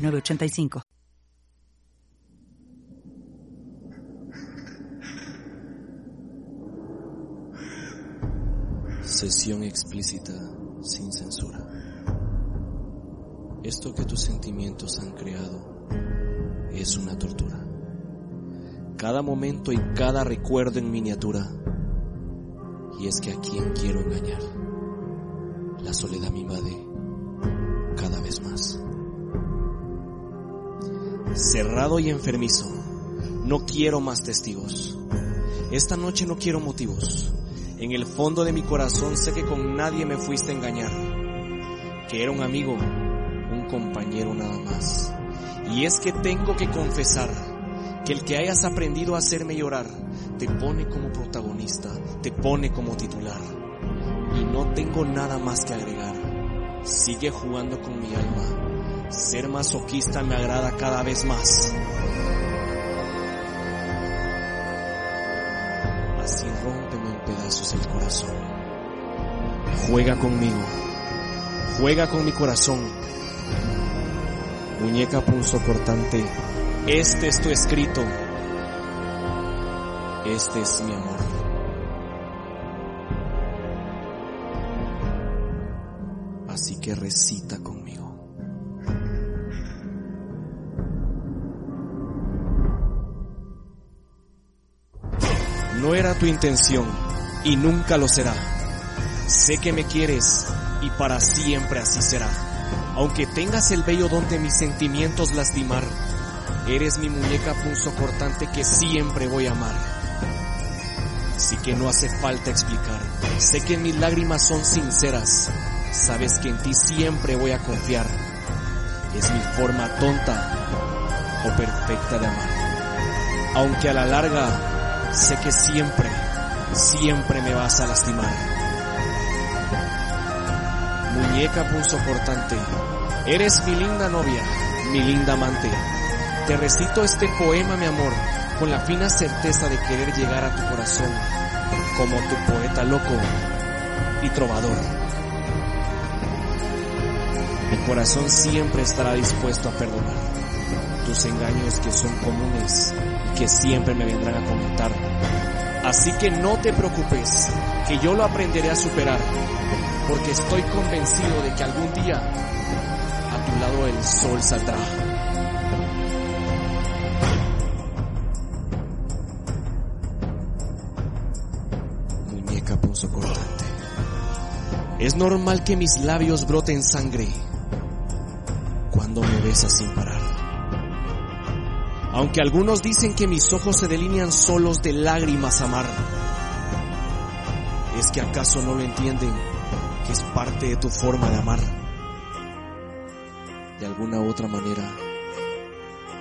906985. Sesión explícita sin censura. Esto que tus sentimientos han creado es una tortura. Cada momento y cada recuerdo en miniatura. Y es que a quien quiero engañar, la soledad me invade cada vez más. Cerrado y enfermizo, no quiero más testigos. Esta noche no quiero motivos. En el fondo de mi corazón sé que con nadie me fuiste a engañar, que era un amigo, un compañero nada más. Y es que tengo que confesar que el que hayas aprendido a hacerme llorar te pone como protagonista, te pone como titular. Y no tengo nada más que agregar. Sigue jugando con mi alma. Ser masoquista me agrada cada vez más. Así rómpeme en pedazos el corazón. Juega conmigo. Juega con mi corazón. Muñeca punzo cortante. Este es tu escrito. Este es mi amor. Así que recita conmigo. No era tu intención y nunca lo será. Sé que me quieres y para siempre así será. Aunque tengas el bello don de mis sentimientos lastimar, eres mi muñeca cortante que siempre voy a amar. Así que no hace falta explicar. Sé que mis lágrimas son sinceras. Sabes que en ti siempre voy a confiar. Es mi forma tonta o perfecta de amar. Aunque a la larga sé que siempre, siempre me vas a lastimar. Muñeca punzocortante, eres mi linda novia, mi linda amante. Te recito este poema, mi amor, con la fina certeza de querer llegar a tu corazón, como tu poeta loco y trovador. Mi corazón siempre estará dispuesto a perdonar tus engaños que son comunes que siempre me vendrán a comentar. Así que no te preocupes, que yo lo aprenderé a superar, porque estoy convencido de que algún día a tu lado el sol saldrá. Muñeca punzocortante. Es normal que mis labios broten sangre cuando me besas sin parar. Aunque algunos dicen que mis ojos se delinean solos de lágrimas amar. ¿Es que acaso no lo entienden que es parte de tu forma de amar? De alguna otra manera,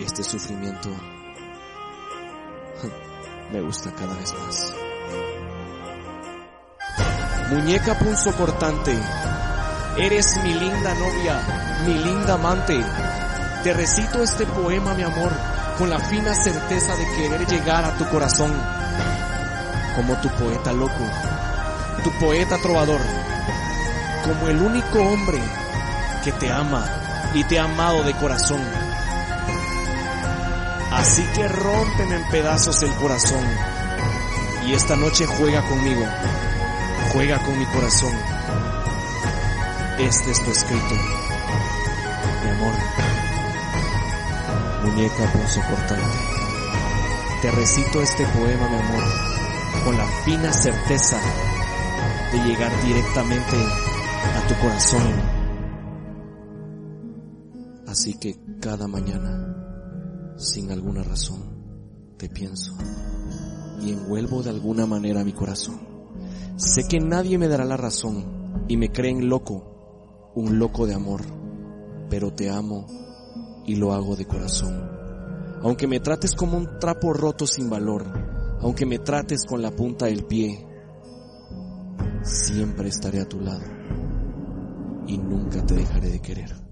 este sufrimiento me gusta cada vez más. Muñeca punzo cortante, eres mi linda novia, mi linda amante. Te recito este poema, mi amor, con la fina certeza de querer llegar a tu corazón, como tu poeta loco, tu poeta trovador, como el único hombre que te ama y te ha amado de corazón. Así que rómpeme en pedazos el corazón y esta noche juega conmigo, juega con mi corazón. Este es tu escrito, mi amor muñeca punzocortante. Te recito este poema, mi amor, con la fina certeza de llegar directamente a tu corazón. Así que cada mañana, sin alguna razón, te pienso y envuelvo de alguna manera mi corazón. Sé que nadie me dará la razón y me creen loco, un loco de amor, pero te amo y lo hago de corazón. Aunque me trates como un trapo roto sin valor, aunque me trates con la punta del pie, siempre estaré a tu lado y nunca te dejaré de querer.